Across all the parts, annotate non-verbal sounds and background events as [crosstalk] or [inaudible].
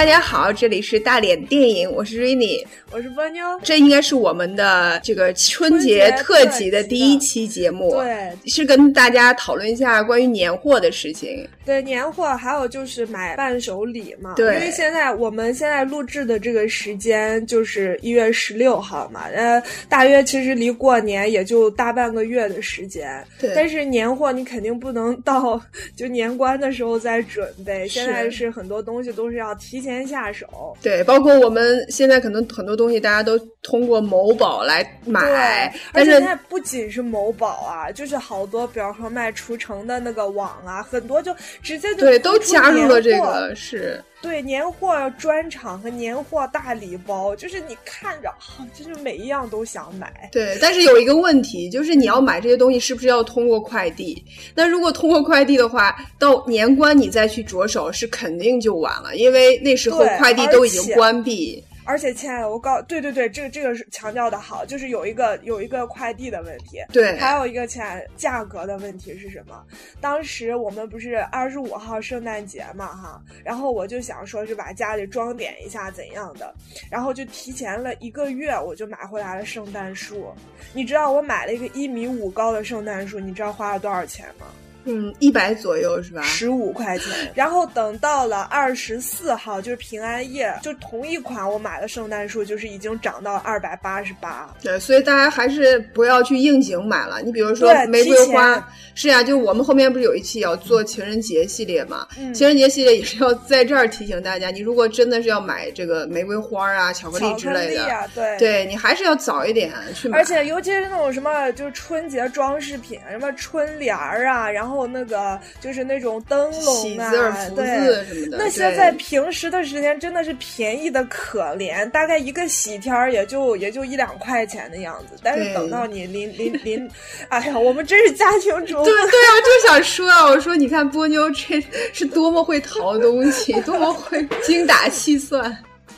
大家好，这里是大脸电影，我是 Rainy，我是波妞。这应该是我们的这个春节特辑的第一期节目，对，是跟大家讨论一下关于年货的事情。对，年货还有就是买伴手礼嘛。对，因为现在我们现在录制的这个时间就是一月十六号嘛，呃，大约其实离过年也就大半个月的时间。对，但是年货你肯定不能到就年关的时候再准备，现在是很多东西都是要提前下手。对，包括我们现在可能很多东西大家都通过某宝来买，而且现在不仅是某宝啊，就是好多，比方说卖厨城的那个网啊，很多就。直接就对，都加入了这个是，对年货专场和年货大礼包，就是你看着啊，就是每一样都想买。对，但是有一个问题，就是你要买这些东西，是不是要通过快递？那如果通过快递的话，到年关你再去着手，是肯定就晚了，因为那时候快递都已经关闭。而且，亲爱的，我告对对对，这个这个是强调的好，就是有一个有一个快递的问题，对，还有一个亲爱价格的问题是什么？当时我们不是二十五号圣诞节嘛，哈，然后我就想说是把家里装点一下怎样的，然后就提前了一个月，我就买回来了圣诞树。你知道我买了一个一米五高的圣诞树，你知道花了多少钱吗？嗯，一百左右是吧？十五块钱。然后等到了二十四号，就是平安夜，就同一款我买的圣诞树，就是已经涨到二百八十八。对，所以大家还是不要去应景买了。你比如说玫瑰花，是呀，就我们后面不是有一期要做情人节系列嘛？情人节系列也是要在这儿提醒大家，你如果真的是要买这个玫瑰花啊、巧克力之类的，对，对你还是要早一点去买。而且尤其是那种什么，就是春节装饰品，什么春联儿啊，然后。然后那个就是那种灯笼啊，对，那些在平时的时间真的是便宜的可怜，大概一个喜天儿也就也就一两块钱的样子。但是等到你临临临，哎呀，我们真是家庭主妇。对对啊，就想说啊，我说你看波妞这是多么会淘东西，多么会精打细算。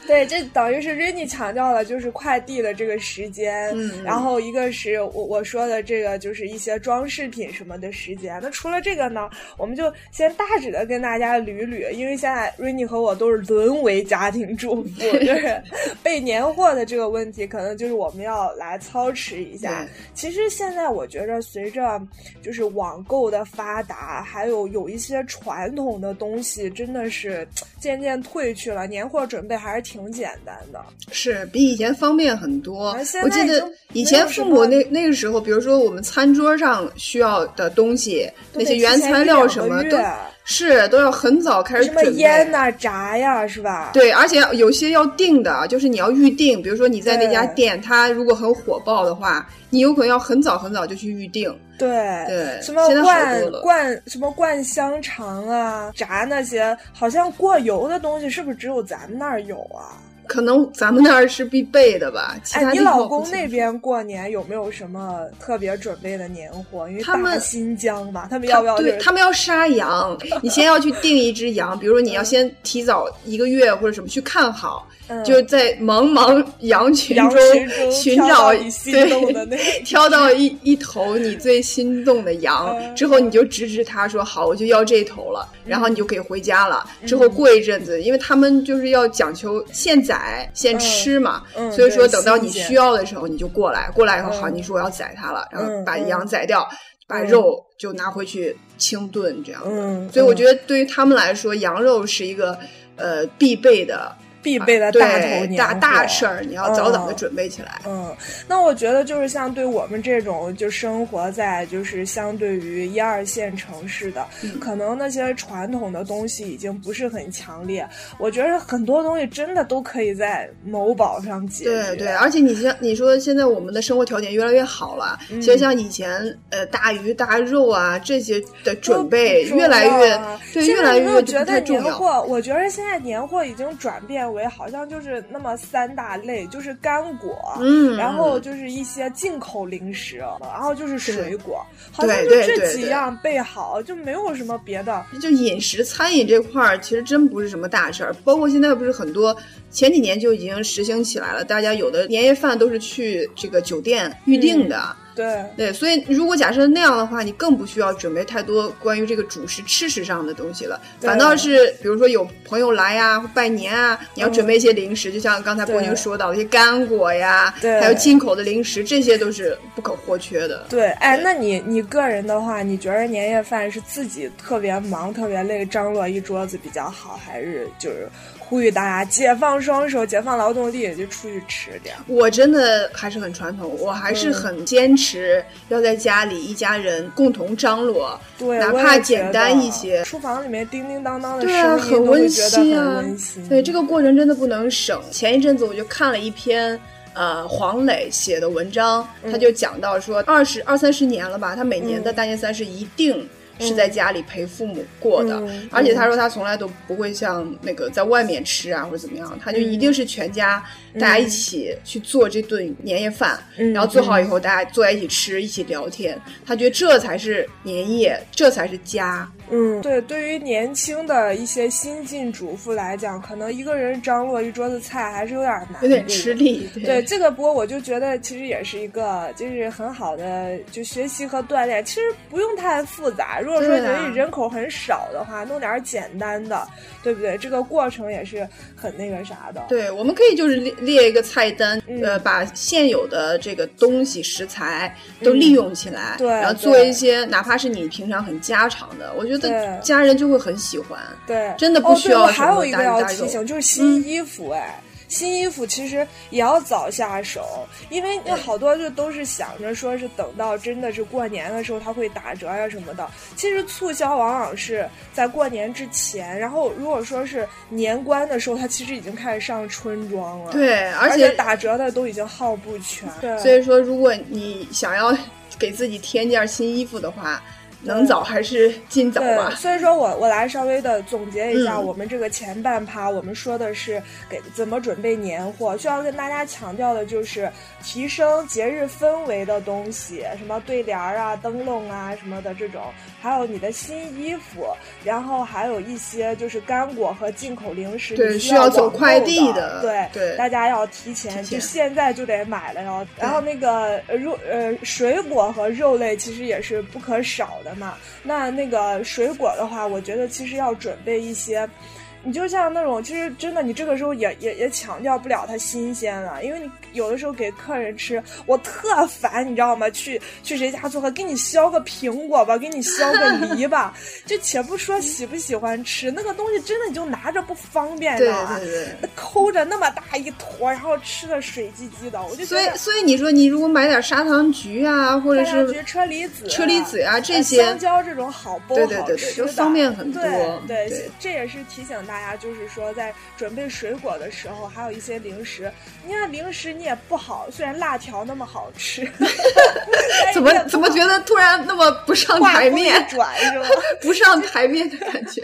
对，这等于是 Rainy 强调了就是快递的这个时间，嗯，然后一个是我我说的这个就是一些装饰品什么的时间。那除了这个呢，我们就先大致的跟大家捋捋，因为现在 Rainy 和我都是沦为家庭主妇，就是备年货的这个问题，可能就是我们要来操持一下。其实现在我觉着，随着就是网购的发达，还有有一些传统的东西，真的是渐渐褪去了，年货准备还是挺。简单的，是比以前方便很多。我记得以前父母那那个时候，比如说我们餐桌上需要的东西，那些原材料什么都是都要很早开始准备。什么腌呐、炸呀，是吧？对，而且有些要定的，就是你要预定。比如说你在那家店，它如果很火爆的话，你有可能要很早很早就去预定。对对，什么灌灌什么灌香肠啊，炸那些，好像过油的东西，是不是只有咱们那儿有啊？可能咱们那儿是必备的吧。哎，你老公那边过年有没有什么特别准备的年货？因为他们新疆嘛，他们要不要？对他们要杀羊，[laughs] 你先要去订一只羊，比如说你要先提早一个月或者什么去看好。就在茫茫羊群中寻找对，[laughs] 挑到一一头你最心动的羊之后，你就指指他说好，我就要这头了，然后你就可以回家了。之后过一阵子，因为他们就是要讲求现宰现吃嘛，所以说等到你需要的时候你就过来，过来以后好，你说我要宰它了，然后把羊宰掉，把肉就拿回去清炖这样。所以我觉得对于他们来说，羊肉是一个呃必备的。必备的大头年大大事儿，你要早早的准备起来。嗯，那我觉得就是像对我们这种就生活在就是相对于一二线城市的，可能那些传统的东西已经不是很强烈。我觉得很多东西真的都可以在某宝上解决。对对，而且你像你说现在我们的生活条件越来越好了，其实像以前呃大鱼大肉啊这些的准备越来越对越来越觉得年货，我觉得现在年货已经转变。为好像就是那么三大类，就是干果，嗯，然后就是一些进口零食，然后就是水果，好像就这几样备好，就没有什么别的。就饮食餐饮这块儿，其实真不是什么大事儿。包括现在不是很多，前几年就已经实行起来了，大家有的年夜饭都是去这个酒店预定的。对。对，所以如果假设那样的话，你更不需要准备太多关于这个主食吃食上的东西了，反倒是比如说有朋友来呀、拜年啊，你要准备一些零食，就像刚才波妞说到的一些干果呀，还有进口的零食，这些都是不可或缺的。对，哎，那你你个人的话，你觉得年夜饭是自己特别忙、特别累，张罗一桌子比较好，还是就是呼吁大家解放双手、解放劳动力，就出去吃点？我真的还是很传统，我还是很坚持要在家里一家人共同张罗，对，哪怕简单一些。厨房里面叮叮当当的声音，很温馨啊。对，这个过程真的不能省。前一阵子我就看了一篇。呃，黄磊写的文章，他就讲到说，二十二三十年了吧，他每年的大年三十一定是在家里陪父母过的，而且他说他从来都不会像那个在外面吃啊或者怎么样，他就一定是全家大家一起去做这顿年夜饭，然后做好以后大家坐在一起吃，一起聊天，他觉得这才是年夜，这才是家。嗯，对，对于年轻的一些新晋主妇来讲，可能一个人张罗一桌子菜还是有点难，有点吃力。对这个，不过我就觉得其实也是一个就是很好的就学习和锻炼，其实不用太复杂。如果说人人口很少的话，弄点简单的，对不对？这个过程也是很那个啥的。对，我们可以就是列列一个菜单，呃，把现有的这个东西食材都利用起来，对，然后做一些哪怕是你平常很家常的，我觉得。对，家人就会很喜欢。对，真的不需要。还有一个要提醒，就是新衣服，哎，新衣服其实也要早下手，因为那好多就都是想着说是等到真的是过年的时候，它会打折呀什么的。其实促销往往是在过年之前，然后如果说是年关的时候，它其实已经开始上春装了。对，而且打折的都已经号不全。对，所以说如果你想要给自己添件新衣服的话。能早还是尽早吧。所以说我我来稍微的总结一下，我们这个前半趴，我们说的是给怎么准备年货，需要跟大家强调的就是提升节日氛围的东西，什么对联儿啊、灯笼啊什么的这种，还有你的新衣服，然后还有一些就是干果和进口零食，对，需要走快递的，对对，大家要提前，就现在就得买了哟。然后那个肉呃水果和肉类其实也是不可少的。嘛，那那个水果的话，我觉得其实要准备一些。你就像那种，其实真的，你这个时候也也也强调不了它新鲜了，因为你有的时候给客人吃，我特烦，你知道吗？去去谁家做客，给你削个苹果吧，给你削个 [laughs] 梨吧，就且不说喜不喜欢吃，那个东西真的你就拿着不方便，知道吗？抠着那么大一坨，然后吃的水唧唧的，我就所以所以你说你如果买点砂糖橘啊，或者是车厘子、车厘子啊这些香蕉这种好剥好吃的，方便很多。对对，这也是提醒大。家就是说，在准备水果的时候，还有一些零食。你看零食你也不好，虽然辣条那么好吃，[laughs] 怎么怎么觉得突然那么不上台面？转是吧？[laughs] 不上台面的感觉。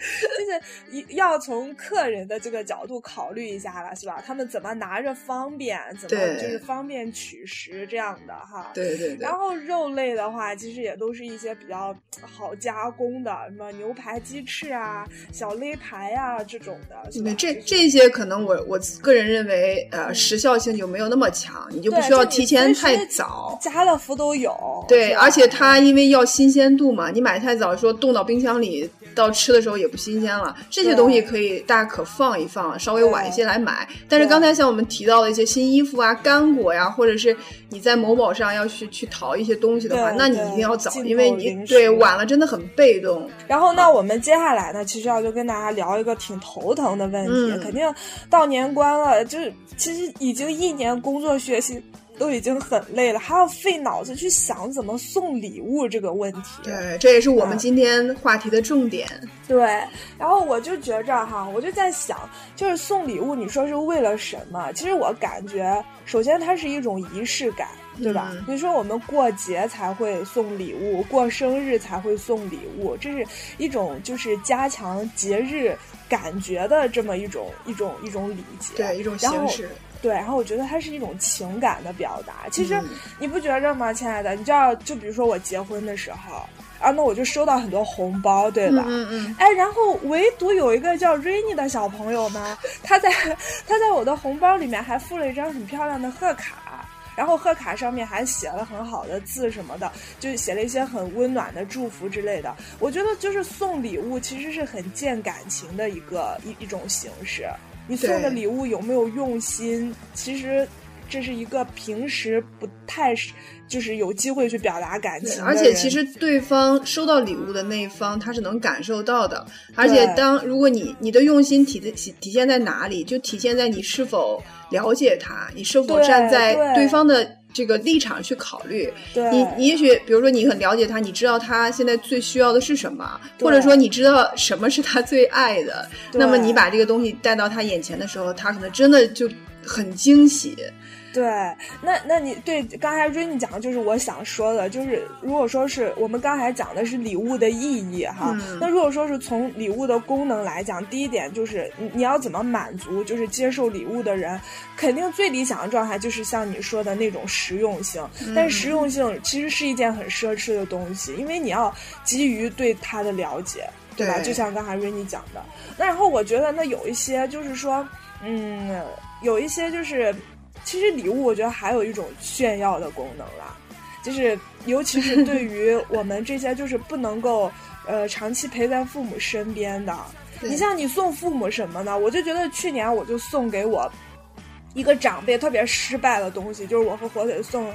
[laughs] 就是要从客人的这个角度考虑一下了，是吧？他们怎么拿着方便，怎么就是方便取食这样的哈。对对对。然后肉类的话，其实也都是一些比较好加工的，什么牛排、鸡翅啊、小肋排啊这种的。对，这这些可能我我个人认为，呃，时效性就没有那么强，你就不需要提前太早。家乐福都有。对，而且它因为要新鲜度嘛，你买太早，说冻到冰箱里，到吃的时候也。不新鲜了，这些东西可以大家可放一放，稍微晚一些来买。但是刚才像我们提到的一些新衣服啊、干果呀，或者是你在某宝上要去去淘一些东西的话，那你一定要早，因为你对晚了真的很被动。然后，那我们接下来呢，其实要就跟大家聊一个挺头疼的问题，肯定到年关了，就是其实已经一年工作学习。都已经很累了，还要费脑子去想怎么送礼物这个问题。对，这也是我们今天话题的重点。对，然后我就觉着哈，我就在想，就是送礼物，你说是为了什么？其实我感觉，首先它是一种仪式感，对吧？你说我们过节才会送礼物，过生日才会送礼物，这是一种就是加强节日感觉的这么一种一种一种礼节，对，一种形式。对，然后我觉得它是一种情感的表达。其实你不觉着吗，亲爱的？你知道，就比如说我结婚的时候，啊，那我就收到很多红包，对吧？嗯嗯。哎，然后唯独有一个叫 Rainy 的小朋友呢，他在他在我的红包里面还附了一张很漂亮的贺卡。然后贺卡上面还写了很好的字什么的，就写了一些很温暖的祝福之类的。我觉得就是送礼物其实是很见感情的一个一一种形式。你送的礼物有没有用心？其实这是一个平时不太就是有机会去表达感情。而且其实对方收到礼物的那一方他是能感受到的。而且当如果你你的用心体体体现在哪里，就体现在你是否了解他，你是否站在对方的。这个立场去考虑，你你也许比如说你很了解他，你知道他现在最需要的是什么，或者说你知道什么是他最爱的，那么你把这个东西带到他眼前的时候，他可能真的就很惊喜。对，那那你对刚才 Rainy 讲的就是我想说的，就是如果说是我们刚才讲的是礼物的意义哈，那如果说是从礼物的功能来讲，第一点就是你你要怎么满足，就是接受礼物的人，肯定最理想的状态就是像你说的那种实用性，但是实用性其实是一件很奢侈的东西，因为你要基于对他的了解，对吧？就像刚才 Rainy 讲的，那然后我觉得那有一些就是说，嗯，有一些就是。其实礼物，我觉得还有一种炫耀的功能啦，就是尤其是 [laughs] 对于我们这些就是不能够呃长期陪在父母身边的，你像你送父母什么呢？我就觉得去年我就送给我。一个长辈特别失败的东西，就是我和火腿送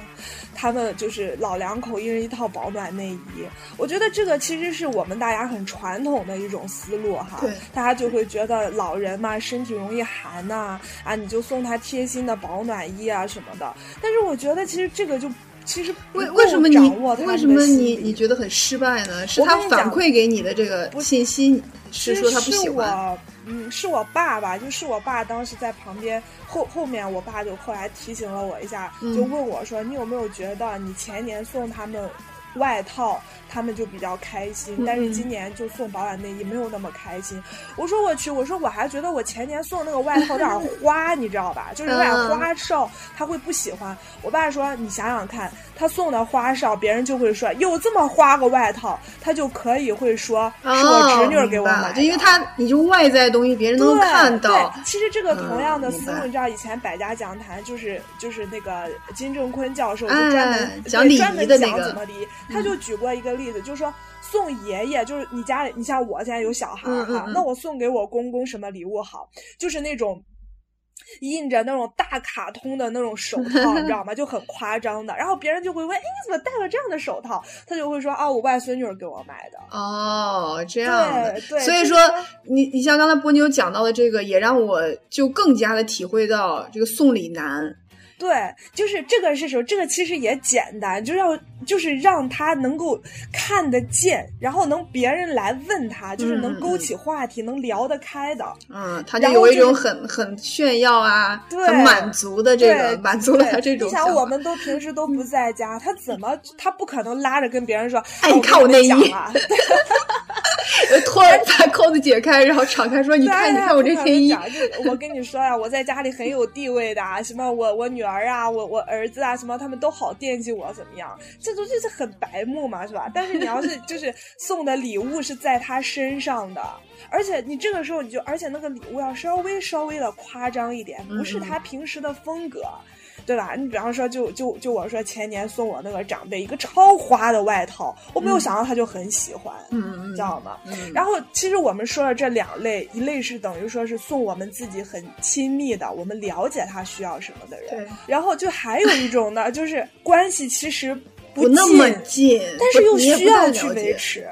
他们就是老两口一人一套保暖内衣。我觉得这个其实是我们大家很传统的一种思路哈，大家就会觉得老人嘛身体容易寒呐，啊你就送他贴心的保暖衣啊什么的。但是我觉得其实这个就其实为为什么你为什么你你觉得很失败呢？是他反馈给你的这个信息是说他不喜欢。嗯，是我爸爸，就是我爸当时在旁边后后面，我爸就后来提醒了我一下，就问我说：“你有没有觉得你前年送他们外套？”他们就比较开心，但是今年就送保暖内衣没有那么开心。我说我去，我说我还觉得我前年送那个外套有点花，你知道吧？[laughs] 就是有点花哨，他会不喜欢。我爸说你想想看，他送的花哨，别人就会说有这么花个外套，他就可以会说是我侄女给我买，就因为他你就外在的东西别人能看到。其实这个同样的思路，你知道以前百家讲坛就是就是那个金正坤教授就专门讲礼仪的那个，他就举过一个例。子就是说，送爷爷就是你家里，你像我现在有小孩哈，那我送给我公公什么礼物好？就是那种印着那种大卡通的那种手套，你知道吗？就很夸张的。然后别人就会问：“哎，你怎么戴了这样的手套？”他就会说：“啊，我外孙女给我买的。”哦，这样的。所以说，你你像刚才波妞讲到的这个，也让我就更加的体会到这个送礼难。对，就是这个是什么？这个其实也简单，就要就是让他能够看得见，然后能别人来问他，就是能勾起话题，能聊得开的。嗯，他就有一种很很炫耀啊，很满足的这个满足了他这种。你想，我们都平时都不在家，他怎么他不可能拉着跟别人说？哎，你看我内衣。[laughs] 突然把扣子解开，然后敞开说：“你看，你看我这天衣。”我跟你说呀，我在家里很有地位的，什么我我女儿啊，我我儿子啊，什么他们都好惦记我，怎么样？这都就是很白目嘛，是吧？但是你要是 [laughs] 就是送的礼物是在他身上的，而且你这个时候你就，而且那个礼物要稍微稍微的夸张一点，不是他平时的风格。对吧？你比方说，就就就我说前年送我那个长辈一个超花的外套，我没有想到他就很喜欢，嗯知道吗？然后其实我们说的这两类，一类是等于说是送我们自己很亲密的，我们了解他需要什么的人，然后就还有一种呢，就是关系其实不那么近，但是又需要去维持。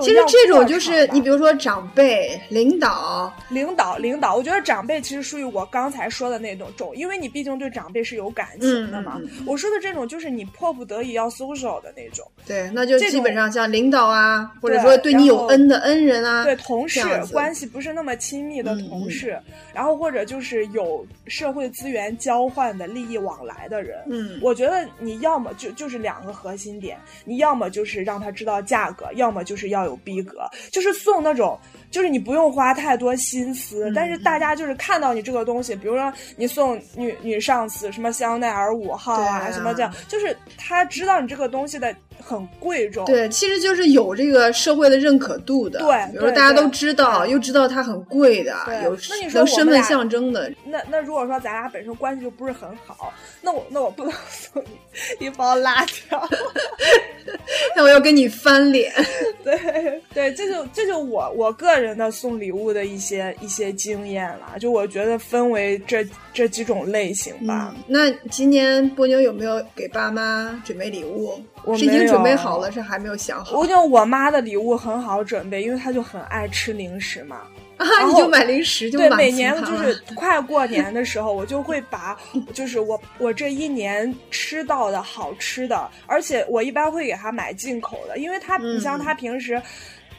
其实这种就是你，比如说长辈、领导、领导、领导，我觉得长辈其实属于我刚才说的那种种，因为你毕竟对长辈是有感情的嘛。我说的这种就是你迫不得已要 social 的那种。对，那就基本上像领导啊，或者说对你有恩的恩人啊，对同事关系不是那么亲密的同事，然后或者就是有社会资源交换的利益往来的人。嗯，我觉得你要么就就是两个核心点，你要么就是让他知道价格，要么就是。就是要有逼格，就是送那种。就是你不用花太多心思，但是大家就是看到你这个东西，比如说你送女女上司什么香奈儿五号啊，什么这样，就是他知道你这个东西的很贵重。对，其实就是有这个社会的认可度的。对，比如说大家都知道，又知道它很贵的，有有身份象征的。那那如果说咱俩本身关系就不是很好，那我那我不能送你一包辣条，[laughs] 那我要跟你翻脸。[laughs] 对对，这就这就我我个。人的送礼物的一些一些经验了，就我觉得分为这这几种类型吧。那今年波妞有没有给爸妈准备礼物？是已经准备好了，是还没有想好。我觉得我妈的礼物很好准备，因为她就很爱吃零食嘛。啊，你就买零食就对，每年就是快过年的时候，我就会把就是我我这一年吃到的好吃的，而且我一般会给她买进口的，因为她你像她平时。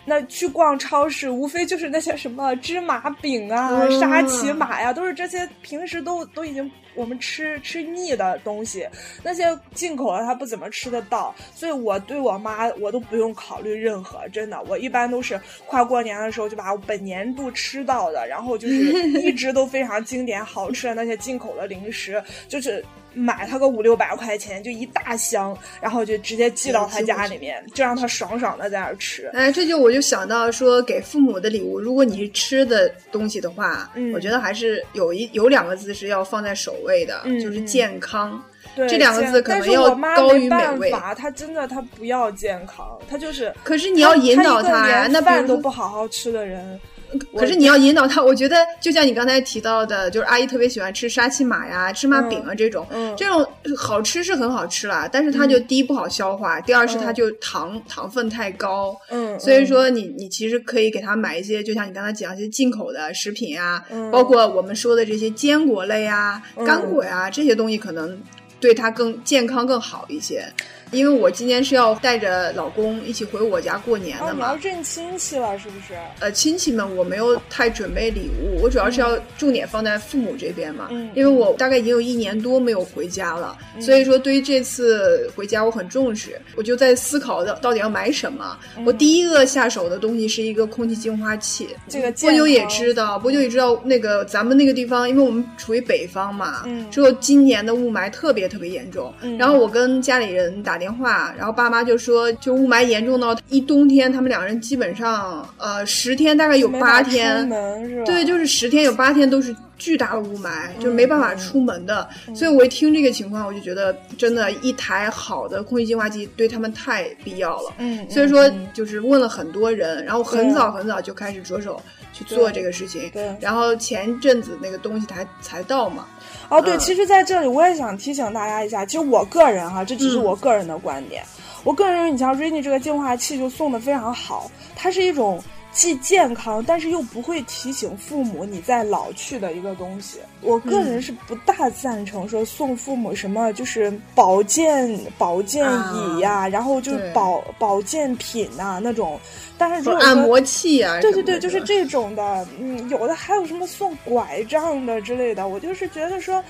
那去逛超市，无非就是那些什么芝麻饼啊、沙琪玛呀，都是这些平时都都已经我们吃吃腻的东西。那些进口的他不怎么吃得到，所以我对我妈我都不用考虑任何，真的，我一般都是快过年的时候就把我本年度吃到的，然后就是 [laughs] 一直都非常经典好吃的那些进口的零食，就是。买他个五六百块钱，就一大箱，然后就直接寄到他家里面，就让他爽爽的在那儿吃。哎，这就我就想到说，给父母的礼物，如果你是吃的东西的话，我觉得还是有一有两个字是要放在首位的，就是健康。这两个字可能要高于美味。他真的他不要健康，他就是。可是你要引导他呀，那饭都不好好吃的人。可是你要引导他，我觉得就像你刚才提到的，就是阿姨特别喜欢吃沙琪玛呀、芝麻饼啊这种，这种好吃是很好吃啦，但是它就第一不好消化，第二是它就糖糖分太高，嗯，所以说你你其实可以给他买一些，就像你刚才讲一些进口的食品啊，包括我们说的这些坚果类啊、干果呀这些东西，可能对他更健康更好一些。因为我今年是要带着老公一起回我家过年的嘛，你要认亲戚了是不是？呃，亲戚们我没有太准备礼物，我主要是要重点放在父母这边嘛。嗯，因为我大概已经有一年多没有回家了，所以说对于这次回家我很重视，我就在思考到到底要买什么。我第一个下手的东西是一个空气净化器。这个波妞也知道，波妞也知道那个咱们那个地方，因为我们处于北方嘛，嗯，之后今年的雾霾特别特别严重，然后我跟家里人打。电话，然后爸妈就说，就雾霾严重到一冬天，他们两个人基本上，呃，十天大概有八天，对，就是十天有八天都是巨大的雾霾，就是没办法出门的。所以我一听这个情况，我就觉得真的，一台好的空气净化器对他们太必要了。嗯，所以说就是问了很多人，然后很早很早就开始着手去做这个事情。对，然后前阵子那个东西才才到嘛。哦，对，其实在这里我也想提醒大家一下，其实我个人哈，这只是我个人的观点，我个人认为，你像 Rainy 这个净化器就送的非常好，它是一种。既健康，但是又不会提醒父母你在老去的一个东西。我个人是不大赞成说送父母什么就是保健保健椅呀，然后就是保保健品呐那种。但是如果按摩器啊，对对对，就是这种的。嗯，有的还有什么送拐杖的之类的，我就是觉得说。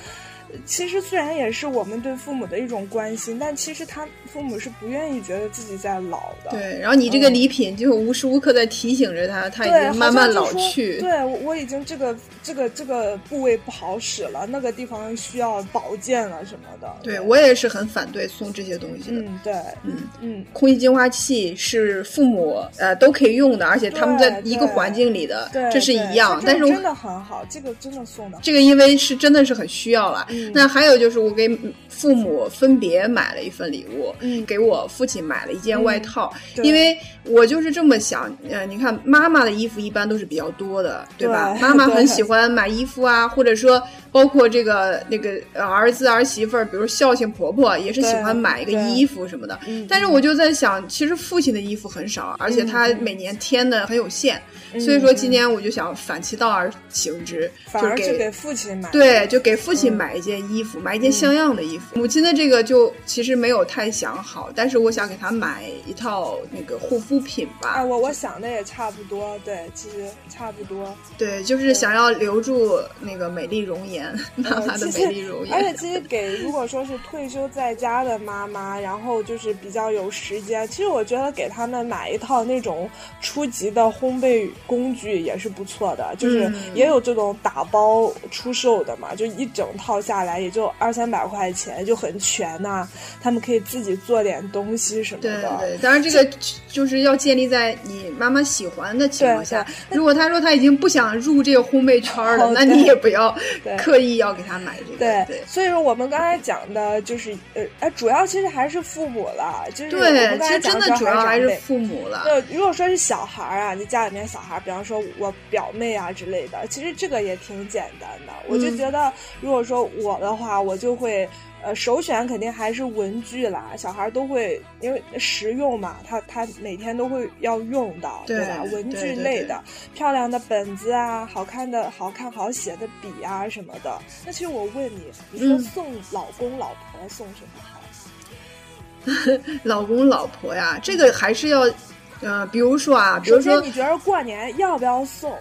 其实虽然也是我们对父母的一种关心，但其实他父母是不愿意觉得自己在老的。对，然后你这个礼品就无时无刻在提醒着他，他已经慢慢老去。对，我已经这个这个这个部位不好使了，那个地方需要保健了什么的。对我也是很反对送这些东西的。嗯，对，嗯嗯，空气净化器是父母呃都可以用的，而且他们在一个环境里的，这是一样。但是真的很好，这个真的送的。这个因为是真的是很需要了。那还有就是，我给父母分别买了一份礼物，嗯，给我父亲买了一件外套，因为我就是这么想，呃，你看妈妈的衣服一般都是比较多的，对吧？妈妈很喜欢买衣服啊，或者说包括这个那个儿子儿媳妇儿，比如孝敬婆婆也是喜欢买一个衣服什么的。但是我就在想，其实父亲的衣服很少，而且他每年添的很有限，所以说今年我就想反其道而行之，就是给给父亲买，对，就给父亲买一件。件衣服，买一件像样的衣服。母亲的这个就其实没有太想好，但是我想给她买一套那个护肤品吧。啊，我我想的也差不多，对，其实差不多。对，就是想要留住那个美丽容颜，妈妈的美丽容颜。而且其实给 [laughs] 如果说是退休在家的妈妈，然后就是比较有时间，其实我觉得给他们买一套那种初级的烘焙工具也是不错的，就是也有这种打包出售的嘛，就一整套下来也就二三百块钱，就很全呐。他们可以自己做点东西什么的。对对，当然这个就是要建立在你妈妈喜欢的情况下。如果她说她已经不想入这个烘焙圈了，那你也不要刻意要给他买这个。对，所以说我们刚才讲的就是呃，哎，主要其实还是父母了，就是我们刚才讲的主要还是父母了。对，如果说是小孩啊，你家里面小孩，比方说我表妹啊之类的，其实这个也挺简单的。我就觉得，如果说我的话，我就会。呃，首选肯定还是文具啦，小孩都会因为实用嘛，他他每天都会要用到，对吧？文具类的，漂亮的本子啊，好看的好看好写的笔啊什么的。那其实我问你，你说送老公老婆送什么好？[laughs] 老公老婆呀，这个还是要，呃，比如说啊，比如说你觉得过年要不要送？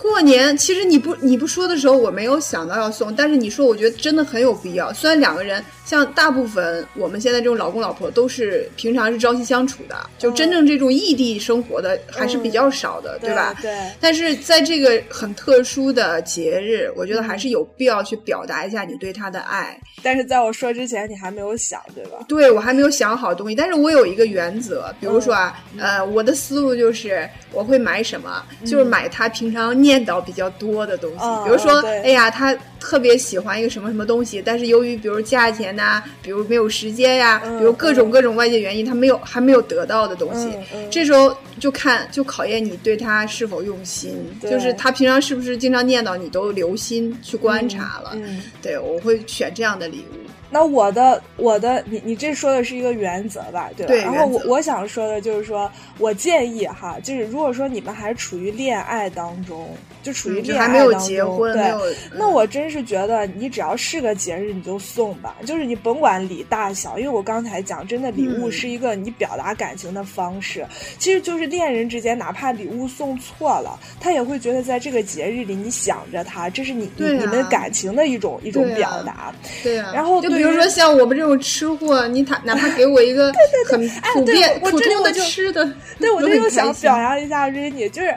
过年其实你不你不说的时候，我没有想到要送，但是你说，我觉得真的很有必要。虽然两个人。像大部分我们现在这种老公老婆都是平常是朝夕相处的，就真正这种异地生活的还是比较少的，对吧？对。但是在这个很特殊的节日，我觉得还是有必要去表达一下你对他的爱。但是在我说之前，你还没有想，对吧？对，我还没有想好东西。但是我有一个原则，比如说啊，呃，我的思路就是我会买什么，就是买他平常念叨比较多的东西，比如说，哎呀，他。特别喜欢一个什么什么东西，但是由于比如价钱呐，比如没有时间呀，比如各种各种外界原因，他没有还没有得到的东西，这时候就看就考验你对他是否用心，就是他平常是不是经常念叨你都留心去观察了，对我会选这样的礼物。那我的我的你你这说的是一个原则吧，对吧？然后我我想说的就是说，我建议哈，就是如果说你们还处于恋爱当中，就处于恋爱当中，对，那我真是觉得你只要是个节日你就送吧，就是你甭管礼大小，因为我刚才讲，真的礼物是一个你表达感情的方式，其实就是恋人之间，哪怕礼物送错了，他也会觉得在这个节日里你想着他，这是你你你们感情的一种一种表达，对呀，然后就。比如说像我们这种吃货，你他哪怕给我一个 [laughs] 很普遍普通的吃的，对我就想表扬一下 Rainy，就是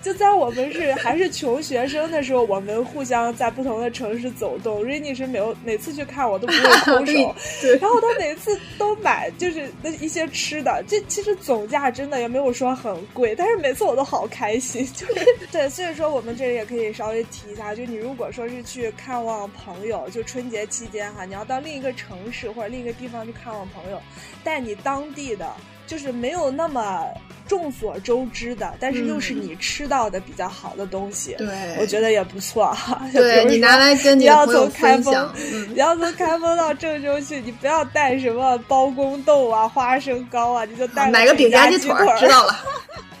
就在我们是还是穷学生的时候，我们互相在不同的城市走动，Rainy 是每每次去看我都不会空手，[laughs] 然后他每次都买就是那一些吃的，这其实总价真的也没有说很贵，但是每次我都好开心，就是 [laughs] 对，所以说我们这里也可以稍微提一下，就你如果说是去看望朋友，就春节期间哈，你要到。另一个城市或者另一个地方去看望朋友，带你当地的就是没有那么众所周知的，但是又是你吃到的比较好的东西，对，我觉得也不错哈。[laughs] 对你拿来跟你要从开封，你要从开封到郑州去，你不要带什么包公豆啊、花生糕啊，你就带买个饼夹鸡腿，知道了。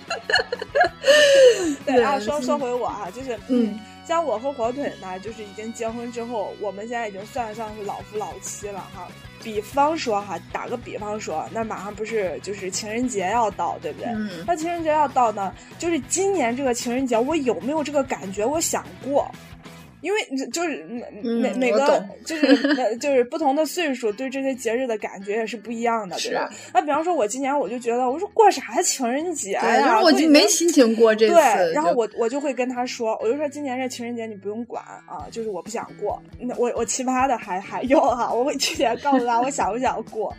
[laughs] 对啊，说说回我哈，就是嗯。像我和火腿呢，就是已经结婚之后，我们现在已经算得上是老夫老妻了哈。比方说哈，打个比方说，那马上不是就是情人节要到，对不对？那情人节要到呢，就是今年这个情人节，我有没有这个感觉？我想过。因为就是每每个就是就是不同的岁数，对这些节日的感觉也是不一样的，对吧？那比方说，我今年我就觉得，我说过啥情人节呀？我就没心情过这次。对，然后我我就会跟他说，我就说今年这情人节你不用管啊，就是我不想过。那我我奇葩的还还有哈，我会提前告诉他我想不想过，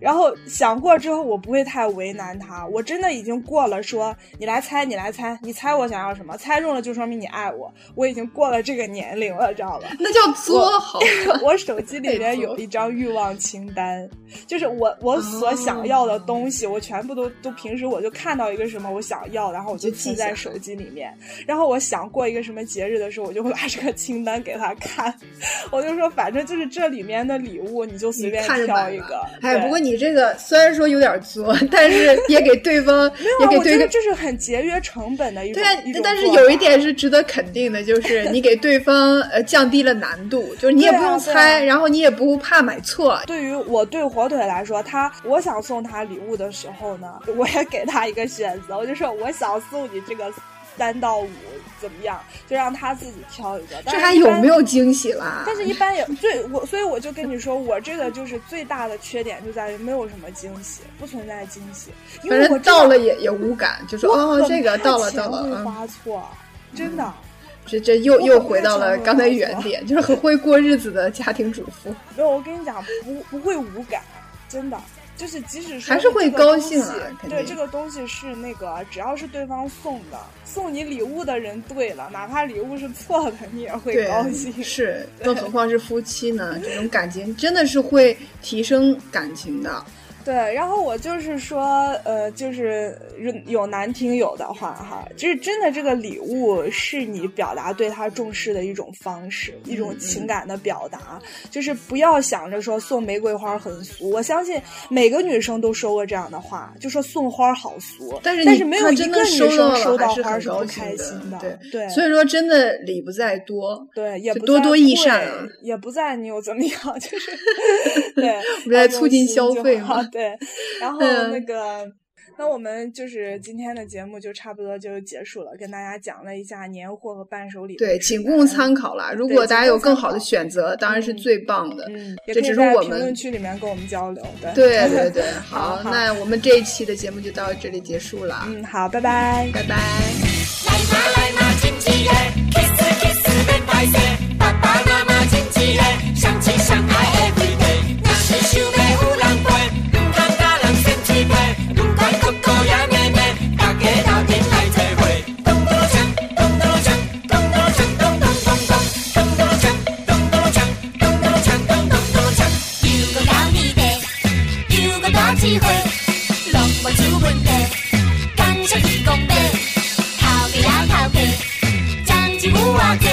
然后想过之后我不会太为难他，我真的已经过了，说你来猜，你来猜，你猜我想要什么？猜中了就说明你爱我，我已经过了这个年。年龄了，知道吧？那叫作好。[laughs] 我手机里面有一张欲望清单，就是我我所想要的东西，我全部都都平时我就看到一个什么我想要，然后我就记在手机里面。然后我想过一个什么节日的时候，我就会把这个清单给他看。[laughs] 我就说，反正就是这里面的礼物，你就随便挑一个。哎，不过你这个虽然说有点作，但是也给对方 [laughs] 也给对方，这是很节约成本的一种。对，但是有一点是值得肯定的，就是你给对方。方呃降低了难度，就是你也不用猜，然后你也不怕买错。对于我对火腿来说，他我想送他礼物的时候呢，[laughs] 我也给他一个选择，我就说我想送你这个三到五怎么样，就让他自己挑一个。这还有没有惊喜啦？但是一般也最 [laughs] 我，所以我就跟你说，我这个就是最大的缺点就在于没有什么惊喜，不存在惊喜。因为我到了也也无感，就说哦这个到了到了，会花错，真的。这这又又回到了刚才原点，就是很会过日子的家庭主妇。[laughs] 没有，我跟你讲，不不会无感，真的，就是即使还是会高兴啊。对，这个东西是那个，只要是对方送的，送你礼物的人对了，哪怕礼物是错的，你也会高兴。是，[laughs] 更何况是夫妻呢？这种感情真的是会提升感情的。对，然后我就是说，呃，就是有男听友的话，哈，就是真的，这个礼物是你表达对他重视的一种方式，一种情感的表达。就是不要想着说送玫瑰花很俗，我相信每个女生都说过这样的话，就说送花好俗。但是但是没有一个女生收到花是不开心的。对对，所以说真的礼不在多，对，也不多多益善，也不在你又怎么样，就是 [laughs] 对，我在促进消费嘛。[laughs] 对，然后那个，那我们就是今天的节目就差不多就结束了，跟大家讲了一下年货和伴手礼，对，仅供参考啦。如果大家有更好的选择，当然是最棒的。嗯，这只是我们评论区里面跟我们交流。对对 [laughs] 对，好，那我们这一期的节目就到这里结束了。嗯，好，拜拜，拜拜。春联。